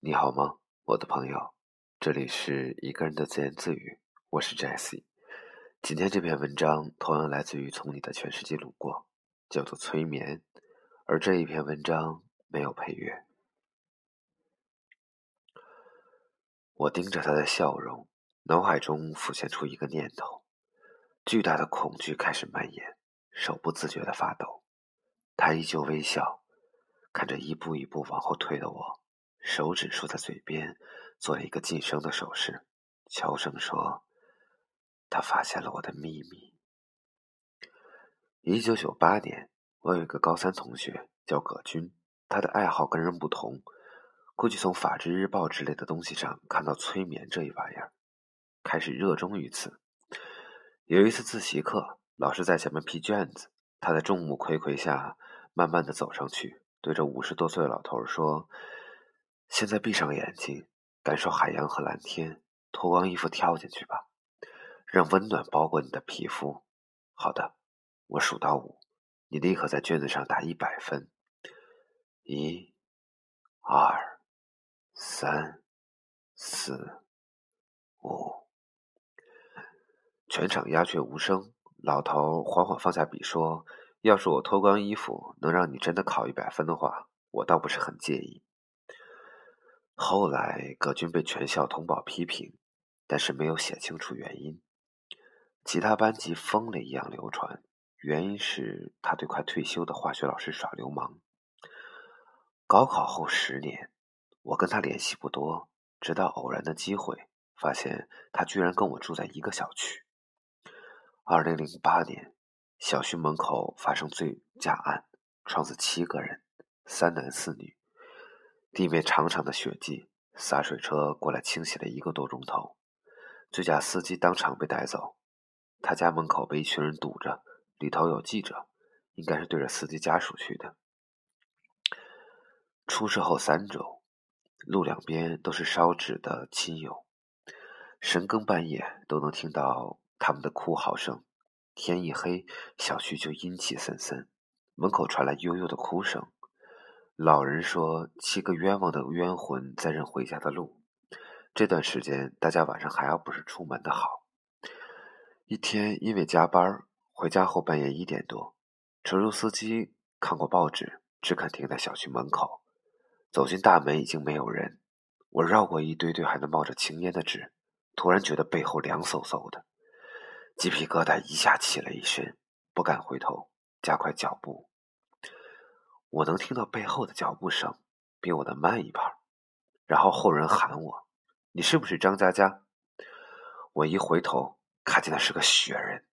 你好吗，我的朋友？这里是一个人的自言自语，我是 Jesse。今天这篇文章同样来自于从你的全世界路过，叫做催眠。而这一篇文章没有配乐。我盯着他的笑容，脑海中浮现出一个念头：巨大的恐惧开始蔓延，手不自觉的发抖。他依旧微笑，看着一步一步往后退的我。手指竖在嘴边，做了一个噤声的手势，悄声说：“他发现了我的秘密。”一九九八年，我有一个高三同学叫葛军，他的爱好跟人不同，估计从《法制日报》之类的东西上看到催眠这一玩意儿，开始热衷于此。有一次自习课，老师在前面批卷子，他在众目睽睽下慢慢的走上去，对着五十多岁的老头说。现在闭上眼睛，感受海洋和蓝天，脱光衣服跳进去吧，让温暖包裹你的皮肤。好的，我数到五，你立刻在卷子上打一百分。一、二、三、四、五。全场鸦雀无声。老头缓缓放下笔说：“要是我脱光衣服能让你真的考一百分的话，我倒不是很介意。”后来，葛军被全校通报批评，但是没有写清楚原因。其他班级疯了一样流传，原因是他对快退休的化学老师耍流氓。高考后十年，我跟他联系不多，直到偶然的机会，发现他居然跟我住在一个小区。二零零八年，小区门口发生醉驾案，撞死七个人，三男四女。地面长长的血迹，洒水车过来清洗了一个多钟头，醉驾司机当场被带走。他家门口被一群人堵着，里头有记者，应该是对着司机家属去的。出事后三周，路两边都是烧纸的亲友，深更半夜都能听到他们的哭嚎声。天一黑，小区就阴气森森，门口传来悠悠的哭声。老人说：“七个冤枉的冤魂在认回家的路。”这段时间，大家晚上还要不是出门的好。一天，因为加班，回家后半夜一点多，出租司机看过报纸，只肯停在小区门口。走进大门，已经没有人。我绕过一堆堆还能冒着青烟的纸，突然觉得背后凉飕飕的，鸡皮疙瘩一下起了一身，不敢回头，加快脚步。我能听到背后的脚步声，比我的慢一拍。然后后人喊我：“你是不是张佳佳？”我一回头，看见的是个雪人，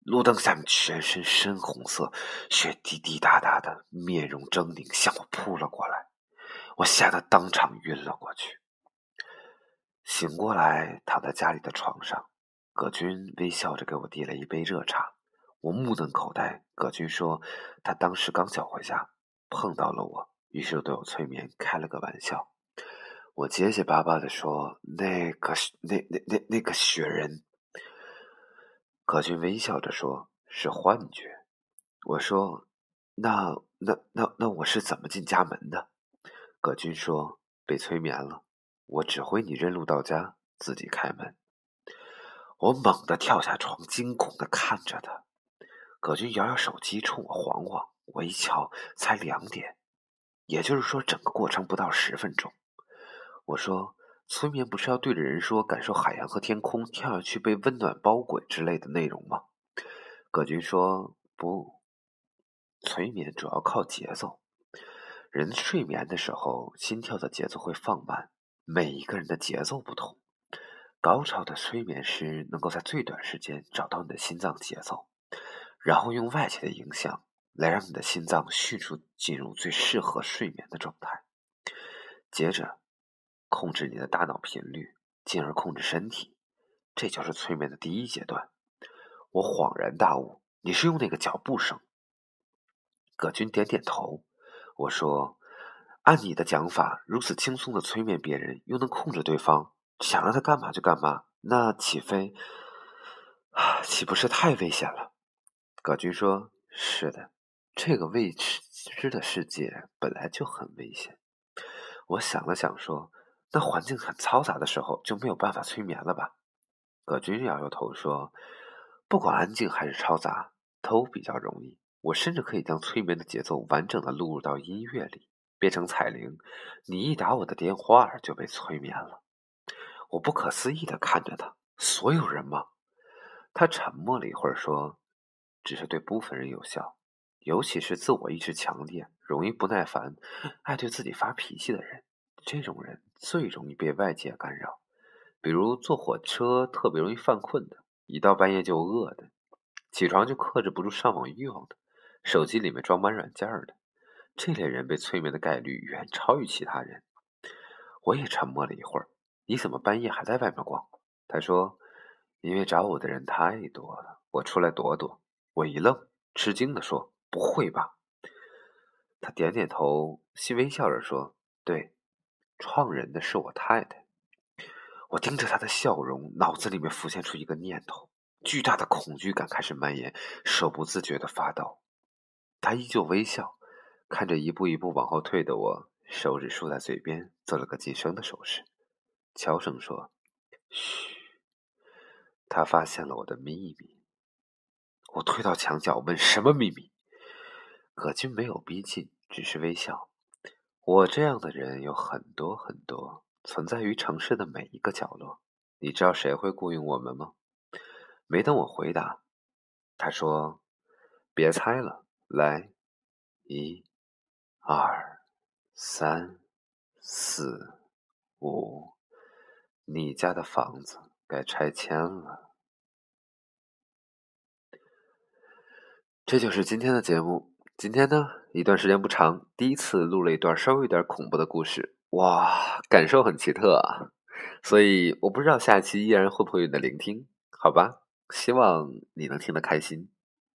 路灯下面全身深红色，血滴滴答答的，面容狰狞，向我扑了过来。我吓得当场晕了过去。醒过来，躺在家里的床上，葛军微笑着给我递了一杯热茶。我目瞪口呆。葛军说：“他当时刚想回家。”碰到了我，于是对我催眠开了个玩笑。我结结巴巴的说：“那个，那那那那个雪人。”葛军微笑着说：“是幻觉。”我说：“那那那那我是怎么进家门的？”葛军说：“被催眠了。我指挥你认路到家，自己开门。”我猛地跳下床，惊恐的看着他。葛军摇摇手机，冲我晃晃。我一瞧，才两点，也就是说，整个过程不到十分钟。我说：“催眠不是要对着人说感受海洋和天空，跳下去被温暖包裹之类的内容吗？”葛军说：“不，催眠主要靠节奏。人睡眠的时候，心跳的节奏会放慢，每一个人的节奏不同。高超的催眠师能够在最短时间找到你的心脏节奏，然后用外界的影响。”来让你的心脏迅速进入最适合睡眠的状态，接着控制你的大脑频率，进而控制身体，这就是催眠的第一阶段。我恍然大悟，你是用那个脚步声。葛军点点头，我说：“按你的讲法，如此轻松的催眠别人，又能控制对方，想让他干嘛就干嘛，那岂非，岂不是太危险了？”葛军说：“是的。”这个未知的世界本来就很危险。我想了想，说：“那环境很嘈杂的时候就没有办法催眠了吧？葛军摇摇头说：“不管安静还是嘈杂，都比较容易。我甚至可以将催眠的节奏完整的录入到音乐里，变成彩铃。你一打我的电话就被催眠了。”我不可思议的看着他。所有人吗？他沉默了一会儿说：“只是对部分人有效，尤其是自我意识强烈、容易不耐烦、爱对自己发脾气的人。这种人最容易被外界干扰。”比如坐火车特别容易犯困的，一到半夜就饿的，起床就克制不住上网欲望的，手机里面装满软件的，这类人被催眠的概率远超于其他人。我也沉默了一会儿。你怎么半夜还在外面逛？他说：“因为找我的人太多了，我出来躲躲。”我一愣，吃惊地说：“不会吧？”他点点头，细微笑着说：“对，创人的是我太太。”我盯着他的笑容，脑子里面浮现出一个念头，巨大的恐惧感开始蔓延，手不自觉的发抖。他依旧微笑，看着一步一步往后退的我，手指竖在嘴边，做了个噤声的手势，悄声说：“嘘。”他发现了我的秘密。我退到墙角，问：“什么秘密？”葛军没有逼近，只是微笑。我这样的人有很多很多。存在于城市的每一个角落。你知道谁会雇佣我们吗？没等我回答，他说：“别猜了，来，一、二、三、四、五，你家的房子该拆迁了。”这就是今天的节目。今天呢，一段时间不长，第一次录了一段稍微有点恐怖的故事。哇，感受很奇特啊，所以我不知道下期依然会不会有你的聆听，好吧？希望你能听得开心。